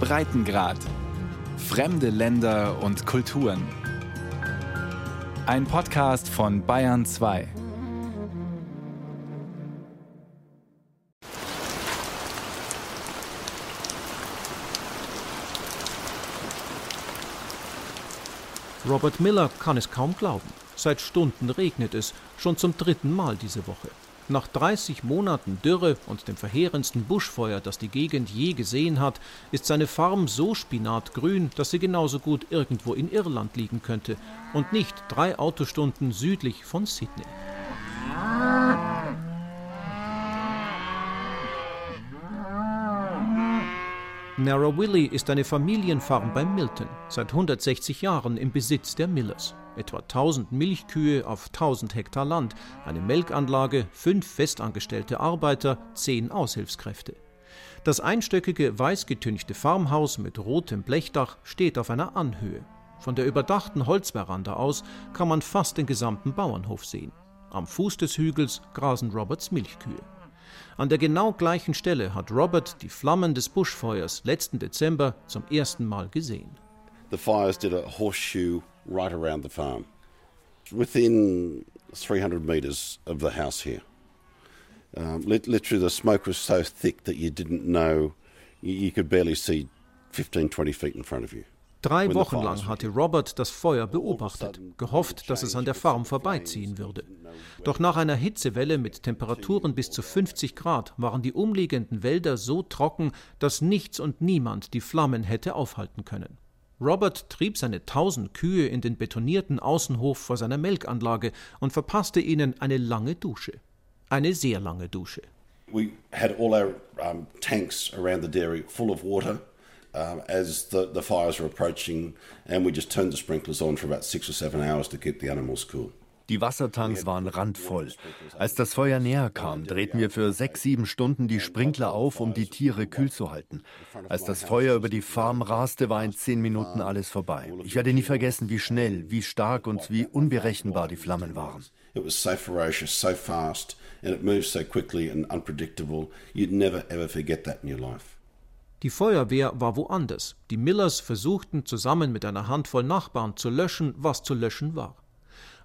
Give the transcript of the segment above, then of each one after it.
Breitengrad. Fremde Länder und Kulturen. Ein Podcast von Bayern 2. Robert Miller kann es kaum glauben. Seit Stunden regnet es, schon zum dritten Mal diese Woche. Nach 30 Monaten Dürre und dem verheerendsten Buschfeuer, das die Gegend je gesehen hat, ist seine Farm so spinatgrün, dass sie genauso gut irgendwo in Irland liegen könnte und nicht drei Autostunden südlich von Sydney. Narrowilly ist eine Familienfarm bei Milton, seit 160 Jahren im Besitz der Millers. Etwa 1000 Milchkühe auf 1000 Hektar Land, eine Melkanlage, fünf festangestellte Arbeiter, zehn Aushilfskräfte. Das einstöckige, weißgetünchte Farmhaus mit rotem Blechdach steht auf einer Anhöhe. Von der überdachten Holzveranda aus kann man fast den gesamten Bauernhof sehen. Am Fuß des Hügels grasen Roberts Milchkühe. An der genau gleichen Stelle hat Robert die Flammen des Buschfeuers letzten Dezember zum ersten Mal gesehen. The fires did a horseshoe right around the farm, within 300 metres of the house here. Um, literally, the smoke was so thick that you didn't know, you could barely see 15, 20 feet in front of you. Drei Wochen lang hatte Robert das Feuer beobachtet, gehofft, dass es an der Farm vorbeiziehen würde. Doch nach einer Hitzewelle mit Temperaturen bis zu 50 Grad waren die umliegenden Wälder so trocken, dass nichts und niemand die Flammen hätte aufhalten können. Robert trieb seine tausend Kühe in den betonierten Außenhof vor seiner Melkanlage und verpasste ihnen eine lange Dusche. Eine sehr lange Dusche. We had all our um, tanks around the dairy full of water um, as the, the fires were approaching, and we just turned the sprinklers on for about six or seven hours to keep the animals cool. Die Wassertanks waren randvoll. Als das Feuer näher kam, drehten wir für sechs, sieben Stunden die Sprinkler auf, um die Tiere kühl zu halten. Als das Feuer über die Farm raste, war in zehn Minuten alles vorbei. Ich werde nie vergessen, wie schnell, wie stark und wie unberechenbar die Flammen waren. It was so ferocious, so fast, and it moved so quickly and unpredictable. You'd never ever forget that in your life. Die Feuerwehr war woanders. Die Millers versuchten zusammen mit einer Handvoll Nachbarn zu löschen, was zu löschen war.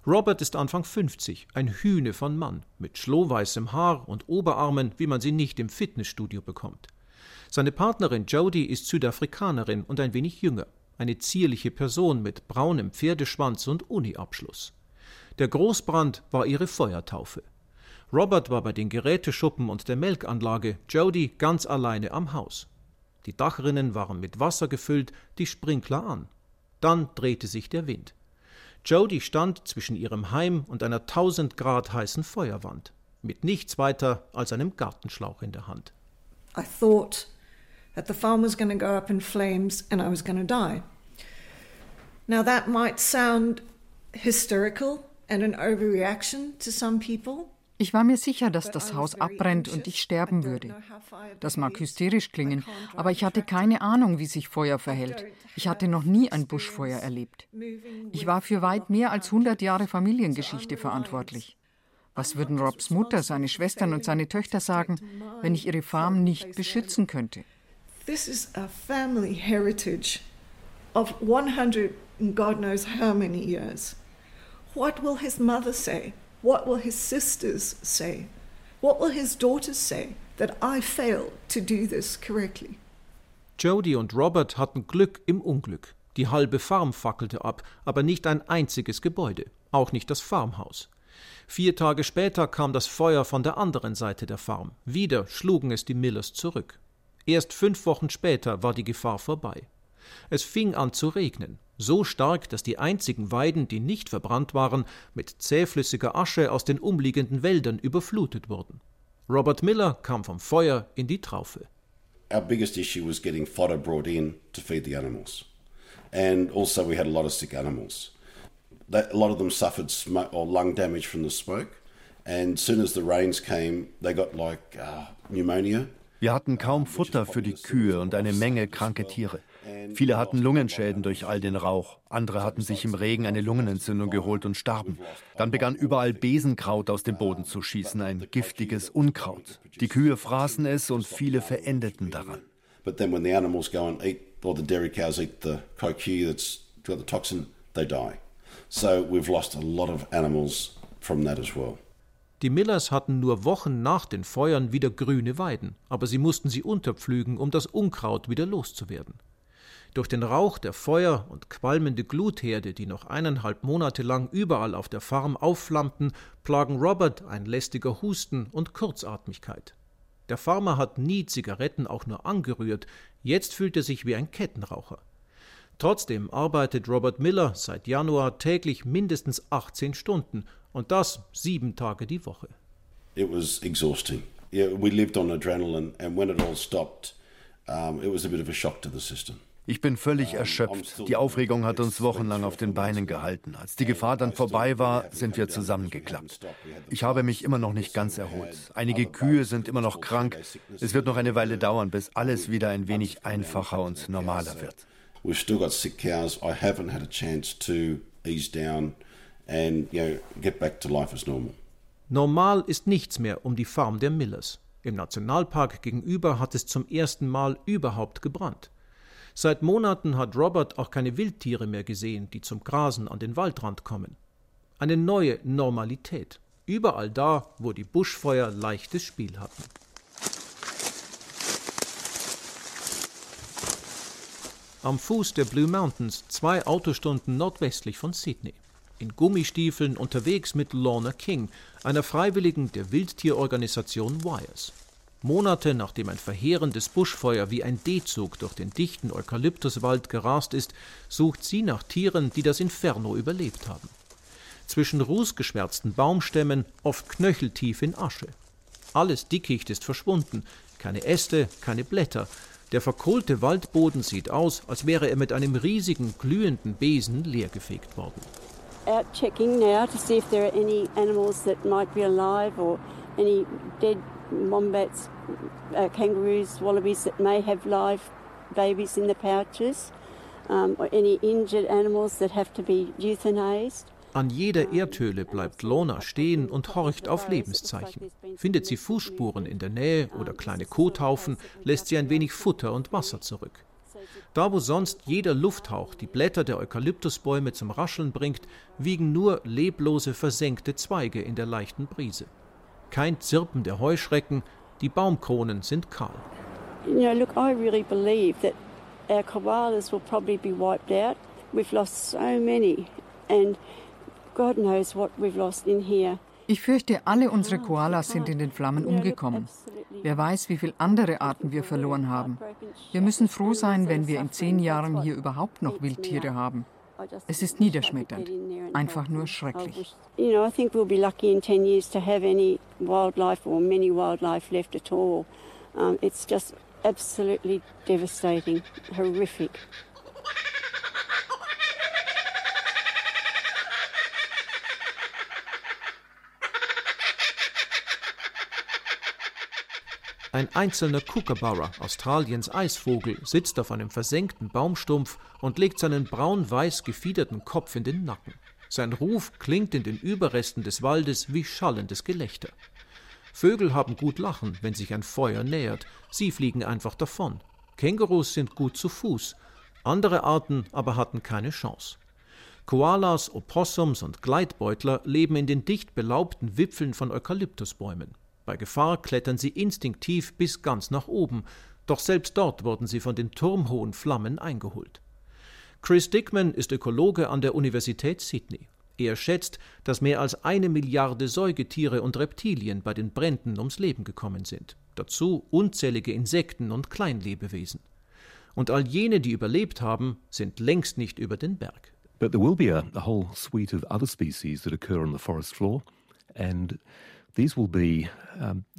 Robert ist Anfang 50, ein Hühne von Mann, mit schlohweißem Haar und Oberarmen, wie man sie nicht im Fitnessstudio bekommt. Seine Partnerin Jodie ist Südafrikanerin und ein wenig jünger, eine zierliche Person mit braunem Pferdeschwanz und Uniabschluss. Der Großbrand war ihre Feuertaufe. Robert war bei den Geräteschuppen und der Melkanlage, Jodie ganz alleine am Haus. Die Dachrinnen waren mit Wasser gefüllt, die Sprinkler an. Dann drehte sich der Wind. Jody stand zwischen ihrem Heim und einer tausend Grad heißen Feuerwand, mit nichts weiter als einem Gartenschlauch in der Hand. I thought that the farm was going to go up in flames and I was going to die. Now that might sound hysterical and an overreaction to some people. Ich war mir sicher, dass das Haus abbrennt und ich sterben würde. Das mag hysterisch klingen, aber ich hatte keine Ahnung, wie sich Feuer verhält. Ich hatte noch nie ein Buschfeuer erlebt. Ich war für weit mehr als 100 Jahre Familiengeschichte verantwortlich. Was würden Robs Mutter, seine Schwestern und seine Töchter sagen, wenn ich ihre Farm nicht beschützen könnte? This is a family heritage of 100 and God knows how many years. What will his mother say? What will his sisters say? What will his daughters say that I failed to do this correctly? Jody und Robert hatten Glück im Unglück. Die halbe Farm fackelte ab, aber nicht ein einziges Gebäude, auch nicht das Farmhaus. Vier Tage später kam das Feuer von der anderen Seite der Farm. Wieder schlugen es die Millers zurück. Erst fünf Wochen später war die Gefahr vorbei. Es fing an zu regnen, so stark, dass die einzigen Weiden, die nicht verbrannt waren, mit zähflüssiger Asche aus den umliegenden Wäldern überflutet wurden. Robert Miller kam vom Feuer in die Traufe. Our biggest issue was getting fodder brought in to feed the animals. And also we had a lot of sick animals. A lot of them suffered smoke or lung damage from the smoke. And soon as the rains came, they got like uh, pneumonia. Wir hatten kaum Futter für die Kühe und eine Menge kranke Tiere. Viele hatten Lungenschäden durch all den Rauch. Andere hatten sich im Regen eine Lungenentzündung geholt und starben. Dann begann überall Besenkraut aus dem Boden zu schießen, ein giftiges Unkraut. Die Kühe fraßen es und viele verendeten daran. But then when the animals go and eat, or the dairy cows eat the coquille that's got the toxin, they die. So we've lost a lot of animals from that as well. Die Millers hatten nur Wochen nach den Feuern wieder grüne Weiden, aber sie mussten sie unterpflügen, um das Unkraut wieder loszuwerden. Durch den Rauch der Feuer und qualmende Glutherde, die noch eineinhalb Monate lang überall auf der Farm aufflammten, plagen Robert ein lästiger Husten und Kurzatmigkeit. Der Farmer hat nie Zigaretten auch nur angerührt, jetzt fühlt er sich wie ein Kettenraucher. Trotzdem arbeitet Robert Miller seit Januar täglich mindestens 18 Stunden und das sieben Tage die Woche. It was exhausting. Yeah, we lived on adrenaline, and when it all stopped, um, it was a bit of a shock to the system. Ich bin völlig erschöpft. Die Aufregung hat uns wochenlang auf den Beinen gehalten. Als die Gefahr dann vorbei war, sind wir zusammengeklappt. Ich habe mich immer noch nicht ganz erholt. Einige Kühe sind immer noch krank. Es wird noch eine Weile dauern, bis alles wieder ein wenig einfacher und normaler wird. We've still got sick cows. I haven't had a chance to ease down and you know, get back to life as normal. Normal ist nichts mehr um die Farm der Millers. Im Nationalpark gegenüber hat es zum ersten Mal überhaupt gebrannt. Seit Monaten hat Robert auch keine Wildtiere mehr gesehen, die zum Grasen an den Waldrand kommen. Eine neue Normalität. Überall da, wo die Buschfeuer leichtes Spiel hatten. Am Fuß der Blue Mountains, zwei Autostunden nordwestlich von Sydney. In Gummistiefeln unterwegs mit Lorna King, einer Freiwilligen der Wildtierorganisation Wires. Monate nachdem ein verheerendes Buschfeuer wie ein D-Zug durch den dichten Eukalyptuswald gerast ist, sucht sie nach Tieren, die das Inferno überlebt haben. Zwischen rußgeschwärzten Baumstämmen, oft knöcheltief in Asche. Alles Dickicht ist verschwunden, keine Äste, keine Blätter. Der verkohlte Waldboden sieht aus, als wäre er mit einem riesigen, glühenden Besen leergefegt worden. Out checking now to see if there are any animals that might be alive or any dead wombats, uh, kangaroos, wallabies that may have live babies in the pouches, um, or any injured animals that have to be euthanized. An jeder Erdhöhle bleibt Lorna stehen und horcht auf Lebenszeichen. Findet sie Fußspuren in der Nähe oder kleine Kothaufen, lässt sie ein wenig Futter und Wasser zurück. Da, wo sonst jeder Lufthauch die Blätter der Eukalyptusbäume zum Rascheln bringt, wiegen nur leblose, versenkte Zweige in der leichten Brise kein Zirpen der Heuschrecken, die Baumkronen sind kahl. You know, look, I really believe that our koalas will probably be wiped out. We've lost so many and God knows what we've lost in here. Ich fürchte, alle unsere Koalas sind in den Flammen umgekommen. Wer weiß, wie viele andere Arten wir verloren haben. Wir müssen froh sein, wenn wir in zehn Jahren hier überhaupt noch Wildtiere haben. Es ist niederschmetternd, einfach nur schrecklich. You know, I think we'll be lucky in 10 years to have any wildlife or many wildlife left at all. Um, it's just absolutely devastating, horrific. Ein einzelner Kookaburra, Australiens Eisvogel, sitzt auf einem versenkten Baumstumpf und legt seinen braun-weiß gefiederten Kopf in den Nacken. Sein Ruf klingt in den Überresten des Waldes wie schallendes Gelächter. Vögel haben gut Lachen, wenn sich ein Feuer nähert, sie fliegen einfach davon. Kängurus sind gut zu Fuß, andere Arten aber hatten keine Chance. Koalas, Opossums und Gleitbeutler leben in den dicht belaubten Wipfeln von Eukalyptusbäumen. Bei Gefahr klettern sie instinktiv bis ganz nach oben, doch selbst dort wurden sie von den turmhohen Flammen eingeholt. Chris Dickman ist Ökologe an der Universität Sydney. Er schätzt, dass mehr als eine Milliarde Säugetiere und Reptilien bei den Bränden ums Leben gekommen sind. Dazu unzählige Insekten und Kleinlebewesen. Und all jene, die überlebt haben, sind längst nicht über den Berg. But there will be a, a whole suite of other species that occur on the forest floor, and These will be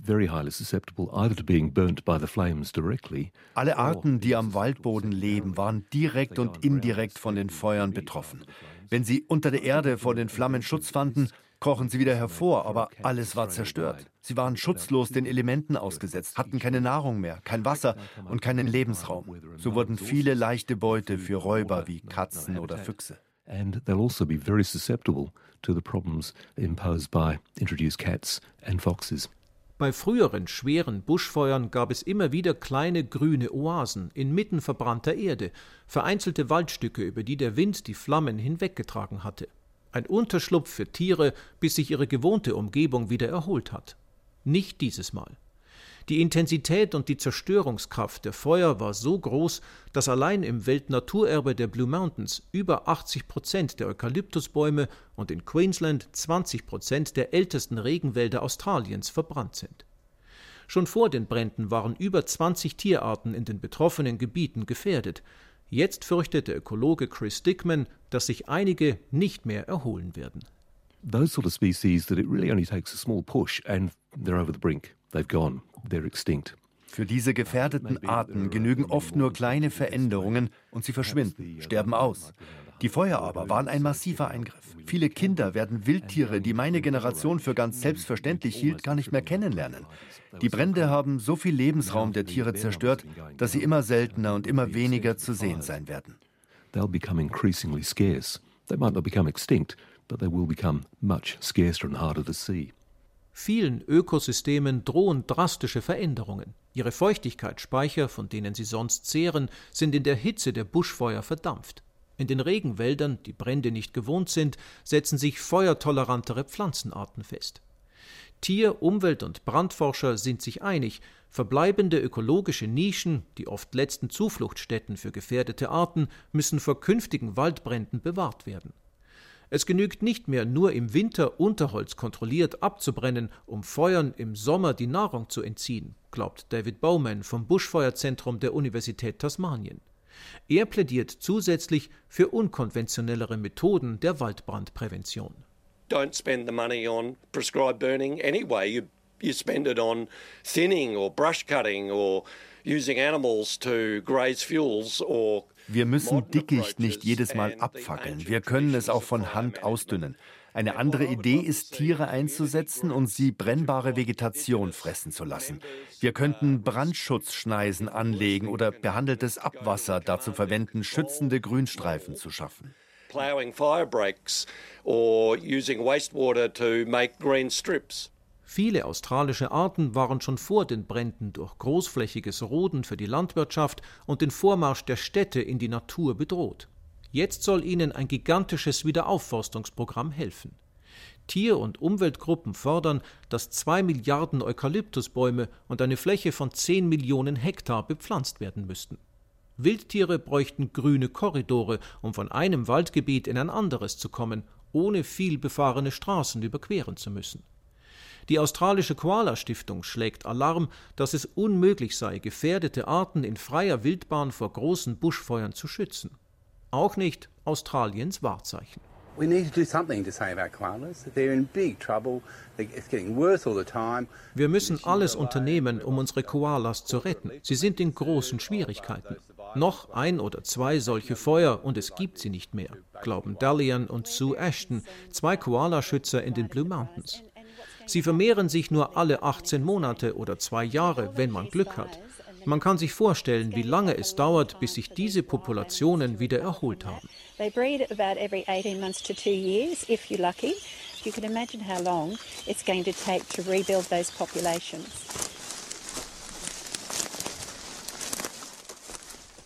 very highly susceptible either to being burnt by the flames directly. Alle Arten, die am Waldboden leben, waren direkt und indirekt von den Feuern betroffen. Wenn sie unter der Erde vor den Flammen Schutz fanden, krochen sie wieder hervor, aber alles war zerstört. Sie waren schutzlos den Elementen ausgesetzt, hatten keine Nahrung mehr, kein Wasser und keinen Lebensraum. So wurden viele leichte Beute für Räuber wie Katzen oder Füchse. And they'll also be very susceptible to the problems imposed by introduced cats and foxes. Bei früheren schweren Buschfeuern gab es immer wieder kleine grüne Oasen inmitten verbrannter Erde, vereinzelte Waldstücke, über die der Wind die Flammen hinweggetragen hatte. Ein Unterschlupf für Tiere, bis sich ihre gewohnte Umgebung wieder erholt hat. Nicht dieses Mal. Die Intensität und die Zerstörungskraft der Feuer war so groß, dass allein im Weltnaturerbe der Blue Mountains über 80 Prozent der Eukalyptusbäume und in Queensland 20 Prozent der ältesten Regenwälder Australiens verbrannt sind. Schon vor den Bränden waren über 20 Tierarten in den betroffenen Gebieten gefährdet. Jetzt fürchtet der Ökologe Chris Dickman, dass sich einige nicht mehr erholen werden. Those sort of species that it really only takes a small push and they're over the brink. They've gone. They're extinct. Für diese gefährdeten Arten genügen oft nur kleine Veränderungen und sie verschwinden, sterben aus. Die Feuer aber waren ein massiver Eingriff. Viele Kinder werden Wildtiere, die meine Generation für ganz selbstverständlich hielt, gar nicht mehr kennenlernen. Die Brände haben so viel Lebensraum der Tiere zerstört, dass sie immer seltener und immer weniger zu sehen sein werden. They'll become increasingly scarce. They might not become extinct, but they will become much scarcer and harder to see. Vielen Ökosystemen drohen drastische Veränderungen. Ihre Feuchtigkeitsspeicher, von denen sie sonst zehren, sind in der Hitze der Buschfeuer verdampft. In den Regenwäldern, die Brände nicht gewohnt sind, setzen sich feuertolerantere Pflanzenarten fest. Tier-, Umwelt- und Brandforscher sind sich einig, verbleibende ökologische Nischen, die oft letzten Zufluchtsstätten für gefährdete Arten, müssen vor künftigen Waldbränden bewahrt werden. Es genügt nicht mehr, nur im Winter Unterholz kontrolliert abzubrennen, um Feuern im Sommer die Nahrung zu entziehen, glaubt David Bowman vom Buschfeuerzentrum der Universität Tasmanien. Er plädiert zusätzlich für unkonventionellere Methoden der Waldbrandprävention. Don't spend the money on prescribed burning anyway. You, you spend it on thinning or brush cutting or using animals to graze fuels or wir müssen Dickicht nicht jedes Mal abfackeln. Wir können es auch von Hand ausdünnen. Eine andere Idee ist, Tiere einzusetzen und sie brennbare Vegetation fressen zu lassen. Wir könnten Brandschutzschneisen anlegen oder behandeltes Abwasser dazu verwenden, schützende Grünstreifen zu schaffen. Plowing fire breaks or using wastewater to make green strips. Viele australische Arten waren schon vor den Bränden durch großflächiges Roden für die Landwirtschaft und den Vormarsch der Städte in die Natur bedroht. Jetzt soll ihnen ein gigantisches Wiederaufforstungsprogramm helfen. Tier- und Umweltgruppen fordern, dass zwei Milliarden Eukalyptusbäume und eine Fläche von zehn Millionen Hektar bepflanzt werden müssten. Wildtiere bräuchten grüne Korridore, um von einem Waldgebiet in ein anderes zu kommen, ohne viel befahrene Straßen überqueren zu müssen. Die australische Koala Stiftung schlägt Alarm, dass es unmöglich sei, gefährdete Arten in freier Wildbahn vor großen Buschfeuern zu schützen. Auch nicht Australiens Wahrzeichen. Wir müssen alles unternehmen, um unsere Koalas zu retten. Sie sind in großen Schwierigkeiten. Noch ein oder zwei solche Feuer und es gibt sie nicht mehr, glauben Dalian und Sue Ashton, zwei Koalaschützer in den Blue Mountains. Sie vermehren sich nur alle 18 Monate oder zwei Jahre, wenn man Glück hat. Man kann sich vorstellen, wie lange es dauert, bis sich diese Populationen wieder erholt haben.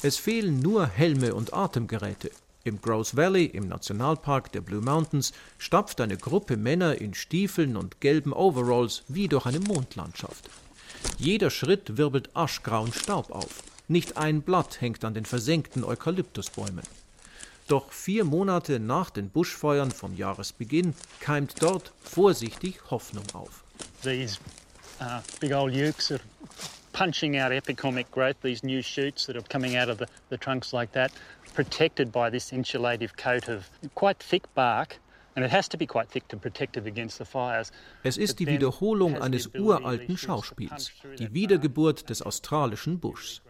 Es fehlen nur Helme und Atemgeräte. Im Grouse Valley, im Nationalpark der Blue Mountains, stapft eine Gruppe Männer in Stiefeln und gelben Overalls wie durch eine Mondlandschaft. Jeder Schritt wirbelt aschgrauen Staub auf. Nicht ein Blatt hängt an den versenkten Eukalyptusbäumen. Doch vier Monate nach den Buschfeuern vom Jahresbeginn keimt dort vorsichtig Hoffnung auf. These uh, big old ukes are punching out epicomic growth, these new shoots that are coming out of the, the trunks like that, protected by this insulative coat of quite thick bark. Es ist die Wiederholung eines uralten Schauspiels, die Wiedergeburt des australischen Buschs.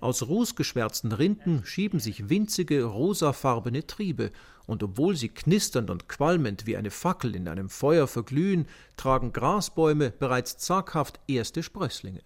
Aus rußgeschwärzten Rinden schieben sich winzige rosafarbene Triebe, und obwohl sie knisternd und qualmend wie eine Fackel in einem Feuer verglühen, tragen Grasbäume bereits zaghaft erste Sprösslinge.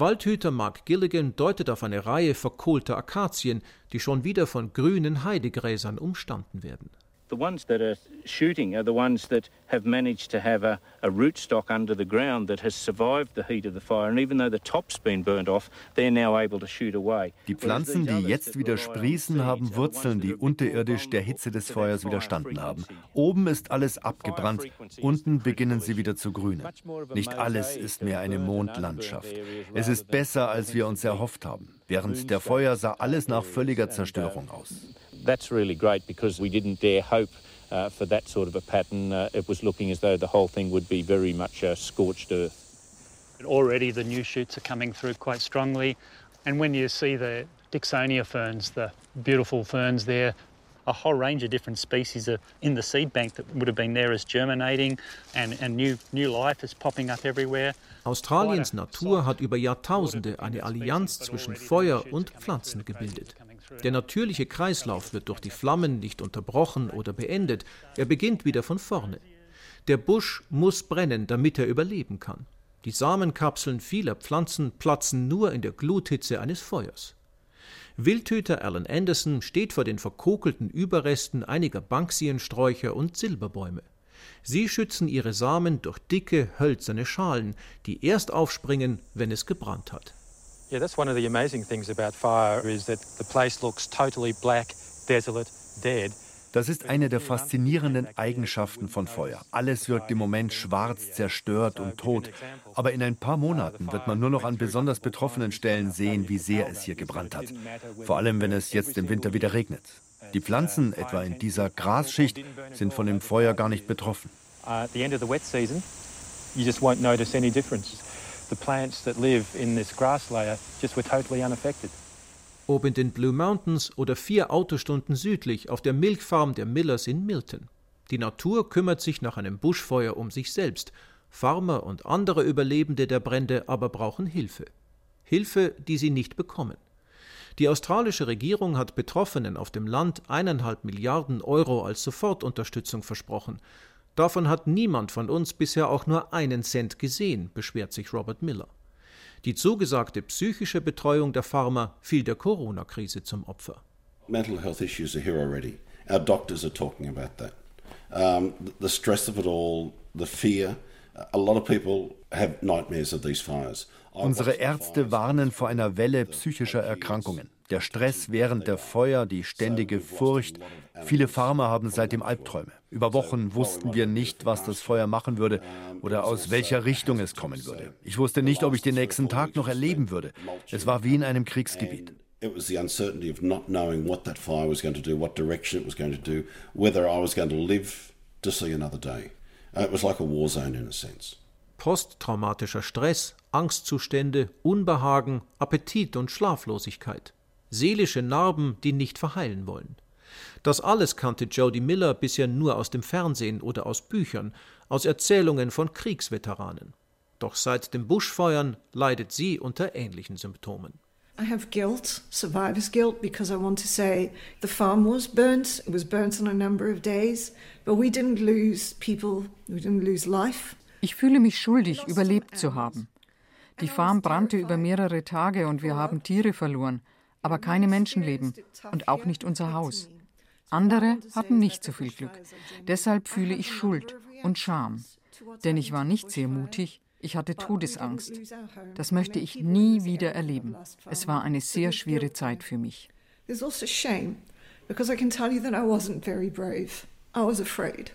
Waldhüter Mark Gilligan deutet auf eine Reihe verkohlter Akazien, die schon wieder von grünen Heidegräsern umstanden werden. The ones that are shooting are the ones that have managed to have a, a rootstock under the ground that has survived the heat of the fire. And even though the top's been burnt off, they're now able to shoot away. Die Pflanzen, die jetzt wieder sprießen, haben Wurzeln, die unterirdisch der Hitze des Feuers widerstanden haben. Oben ist alles abgebrannt, unten beginnen sie wieder zu grünen. Nicht alles ist mehr eine Mondlandschaft. Es ist besser, als wir uns erhofft haben. Während der Feuer sah alles nach völliger Zerstörung aus. That's really great because we didn't dare hope uh, for that sort of a pattern. Uh, it was looking as though the whole thing would be very much uh, scorched earth. Already the new shoots are coming through quite strongly. And when you see the Dixonia ferns, the beautiful ferns there, a whole range of different species are in the seed bank that would have been there as germinating and, and new, new life is popping up everywhere. Australiens Natur hat über Jahrtausende eine Allianz zwischen Feuer und Pflanzen gebildet. Der natürliche Kreislauf wird durch die Flammen nicht unterbrochen oder beendet, er beginnt wieder von vorne. Der Busch muss brennen, damit er überleben kann. Die Samenkapseln vieler Pflanzen platzen nur in der Gluthitze eines Feuers. Wildhüter Alan Anderson steht vor den verkokelten Überresten einiger Banksiensträucher und Silberbäume. Sie schützen ihre Samen durch dicke, hölzerne Schalen, die erst aufspringen, wenn es gebrannt hat. Yeah, that's one of the amazing things about fire is that the place looks totally black, desolate, dead. Das ist eine der faszinierenden Eigenschaften von Feuer. Alles wirkt im Moment schwarz, zerstört und tot. Aber in ein paar Monaten wird man nur noch an besonders betroffenen Stellen sehen, wie sehr es hier gebrannt hat. Vor allem, wenn es jetzt im Winter wieder regnet. Die Pflanzen, etwa in dieser Grasschicht, sind von dem Feuer gar nicht betroffen. At the end of the wet season, you just won't notice any difference. The plants that live in this grass layer just were totally unaffected. Ob in den Blue Mountains oder vier Autostunden südlich auf der Milchfarm der Millers in Milton. Die Natur kümmert sich nach einem Buschfeuer um sich selbst. Farmer und andere Überlebende der Brände aber brauchen Hilfe. Hilfe, die sie nicht bekommen. Die australische Regierung hat Betroffenen auf dem Land eineinhalb Milliarden Euro als Sofortunterstützung versprochen. Davon hat niemand von uns bisher auch nur einen Cent gesehen, beschwert sich Robert Miller. Die zugesagte psychische Betreuung der Farmer fiel der Corona-Krise zum Opfer. Mental health issues are here already. Our doctors are talking about that. Um, the stress of it all, the fear. A lot of people have nightmares of these fires. Unsere Ärzte warnen vor einer Welle psychischer Erkrankungen. Der Stress während der Feuer, die ständige Furcht. Viele Farmer haben seitdem Albträume. Über Wochen wussten wir nicht, was das Feuer machen würde oder aus welcher Richtung es kommen würde. Ich wusste nicht, ob ich den nächsten Tag noch erleben würde. Es war wie in einem Kriegsgebiet. It was the uncertainty of not knowing what that fire was going to do, what direction it was going to do, whether I was going to live to see another day. Uh, it was like a war zone in a sense. Posttraumatischer Stress, Angstzustände, Unbehagen, Appetit und Schlaflosigkeit. Seelische Narben, die nicht verheilen wollen. Das alles kannte Jodie Miller bisher nur aus dem Fernsehen oder aus Büchern, aus Erzählungen von Kriegsveteranen. Doch seit den Buschfeuern leidet sie unter ähnlichen Symptomen. I have guilt, survivor's guilt, because I want to say the farm was burnt. It was burnt on a number of days, but we didn't lose people, we didn't lose life. Ich fühle mich schuldig, überlebt zu haben. Die Farm brannte über mehrere Tage und wir haben Tiere verloren, aber keine Menschenleben und auch nicht unser Haus. Andere hatten nicht so viel Glück. Deshalb fühle ich Schuld und Scham. Denn ich war nicht sehr mutig, ich hatte Todesangst. Das möchte ich nie wieder erleben. Es war eine sehr schwere Zeit für mich. There's also shame, because I can tell you that I wasn't very brave. I was afraid.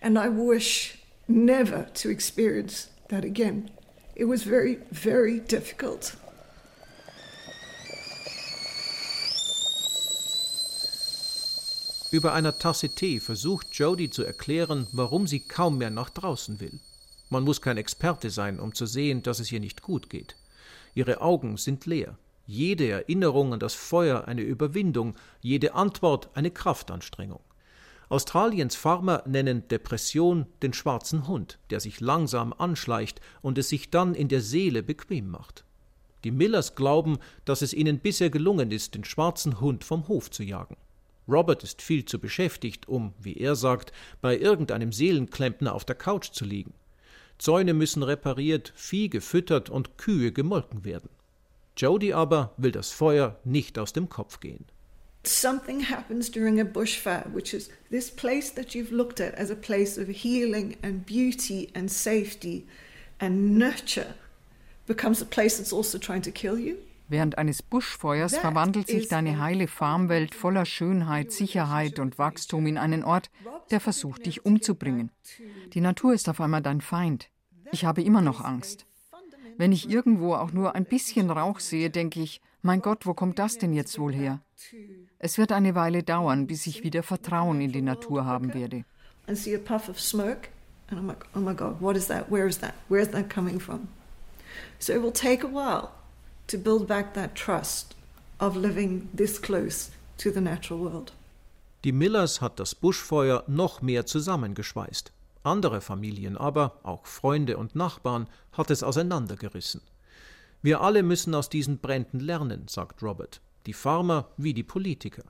And I wish never to experience that again. It was very, very difficult. Über einer Tasse Tee versucht Jodie zu erklären, warum sie kaum mehr nach draußen will. Man muss kein Experte sein, um zu sehen, dass es ihr nicht gut geht. Ihre Augen sind leer. Jede Erinnerung an das Feuer eine Überwindung, jede Antwort eine Kraftanstrengung. Australiens Farmer nennen Depression den schwarzen Hund, der sich langsam anschleicht und es sich dann in der Seele bequem macht. Die Millers glauben, dass es ihnen bisher gelungen ist, den schwarzen Hund vom Hof zu jagen. Robert ist viel zu beschäftigt, um, wie er sagt, bei irgendeinem Seelenklempner auf der Couch zu liegen. Zäune müssen repariert, Vieh gefüttert und Kühe gemolken werden. Jody aber will das Feuer nicht aus dem Kopf gehen. something happens during a bushfire, which is this place that you've looked at as a place of healing and beauty and safety and nurture, becomes a place that's also trying to kill you. Während eines Buschfeuers verwandelt sich deine heile Farmwelt voller Schönheit, Sicherheit und Wachstum in einen Ort, der versucht, dich umzubringen. Die Natur ist auf einmal dein Feind. Ich habe immer noch Angst. Wenn ich irgendwo auch nur ein bisschen Rauch sehe, denke ich, mein Gott, wo kommt das denn jetzt wohl her? Es wird eine Weile dauern, bis ich wieder Vertrauen in die Natur haben werde. And see a puff of smoke, and I'm like, oh my God, what is that? Where is that? Where is that coming from? So it will take a while to build back that trust of living this close to the natural world. Die Millers hat das Buschfeuer noch mehr zusammengeschweißt. Andere Familien aber, auch Freunde und Nachbarn, hat es auseinandergerissen. Wir alle müssen aus diesen Bränden lernen, sagt Robert, die Farmer wie die Politiker.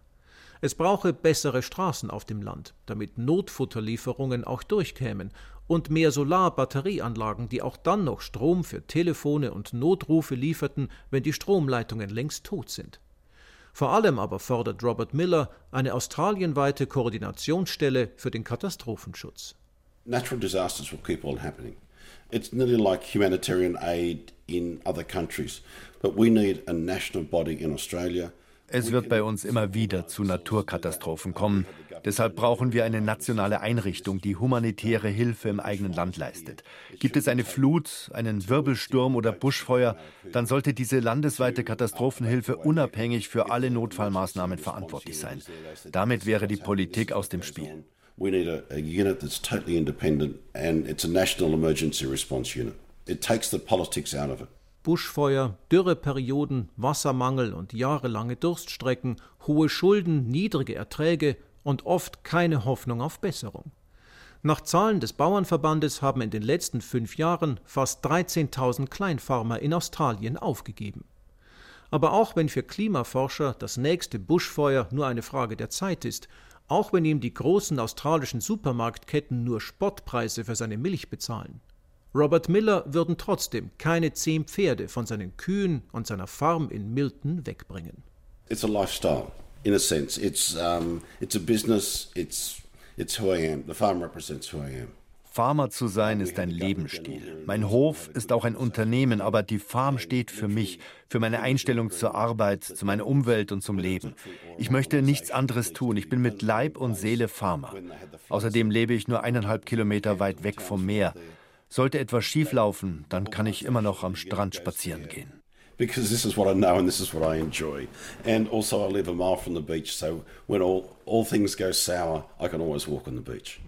Es brauche bessere Straßen auf dem Land, damit Notfutterlieferungen auch durchkämen und mehr Solarbatterieanlagen, die auch dann noch Strom für Telefone und Notrufe lieferten, wenn die Stromleitungen längst tot sind. Vor allem aber fordert Robert Miller eine australienweite Koordinationsstelle für den Katastrophenschutz. Natural disasters will keep on happening. It's nearly like humanitarian aid in other countries, but we need a national body in Australia es wird bei uns immer wieder zu Naturkatastrophen kommen. Deshalb brauchen wir eine nationale Einrichtung, die humanitäre Hilfe im eigenen Land leistet. Gibt es eine Flut, einen Wirbelsturm oder Buschfeuer, dann sollte diese landesweite Katastrophenhilfe unabhängig für alle Notfallmaßnahmen verantwortlich sein. Damit wäre die Politik aus dem Spiel. We need a, a unit that's totally independent and it's a national emergency response unit. It takes the politics out of it. Buschfeuer, Dürreperioden, Wassermangel und jahrelange Durststrecken, hohe Schulden, niedrige Erträge und oft keine Hoffnung auf Besserung. Nach Zahlen des Bauernverbandes haben in den letzten fünf Jahren fast 13.000 Kleinfarmer in Australien aufgegeben. Aber auch wenn für Klimaforscher das nächste Buschfeuer nur eine Frage der Zeit ist, auch wenn ihm die großen australischen Supermarktketten nur Spottpreise für seine Milch bezahlen, Robert Miller würden trotzdem keine zehn Pferde von seinen Kühen und seiner Farm in Milton wegbringen. It's a lifestyle, in a sense. It's um, it's a business. It's it's who I am. The farm represents who I am. Farmer zu sein ist ein Lebensstil. Mein Hof ist auch ein Unternehmen, aber die Farm steht für mich, für meine Einstellung zur Arbeit, zu meiner Umwelt und zum Leben. Ich möchte nichts anderes tun. Ich bin mit Leib und Seele Farmer. Außerdem lebe ich nur eineinhalb Kilometer weit weg vom Meer. Sollte etwas schieflaufen, dann kann ich immer noch am Strand spazieren gehen. Because this is what I know and this is what I enjoy. And also I live a mile from the beach, so when all, all things go sour, I can always walk on the beach.